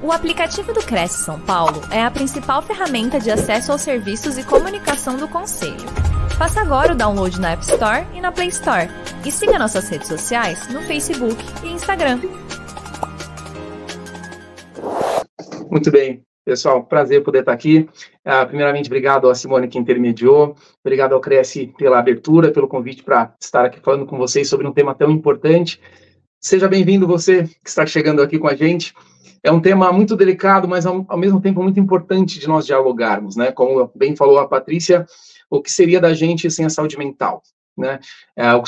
O aplicativo do Cresce São Paulo é a principal ferramenta de acesso aos serviços e comunicação do Conselho. Faça agora o download na App Store e na Play Store. E siga nossas redes sociais no Facebook e Instagram. Muito bem, pessoal, prazer poder estar aqui. Uh, primeiramente, obrigado à Simone que intermediou, obrigado ao Cresce pela abertura, pelo convite para estar aqui falando com vocês sobre um tema tão importante. Seja bem-vindo você que está chegando aqui com a gente. É um tema muito delicado, mas ao, ao, mesmo tempo muito importante de nós dialogarmos, né? Como bem falou a Patrícia, o que seria da gente sem a saúde mental, né? É, o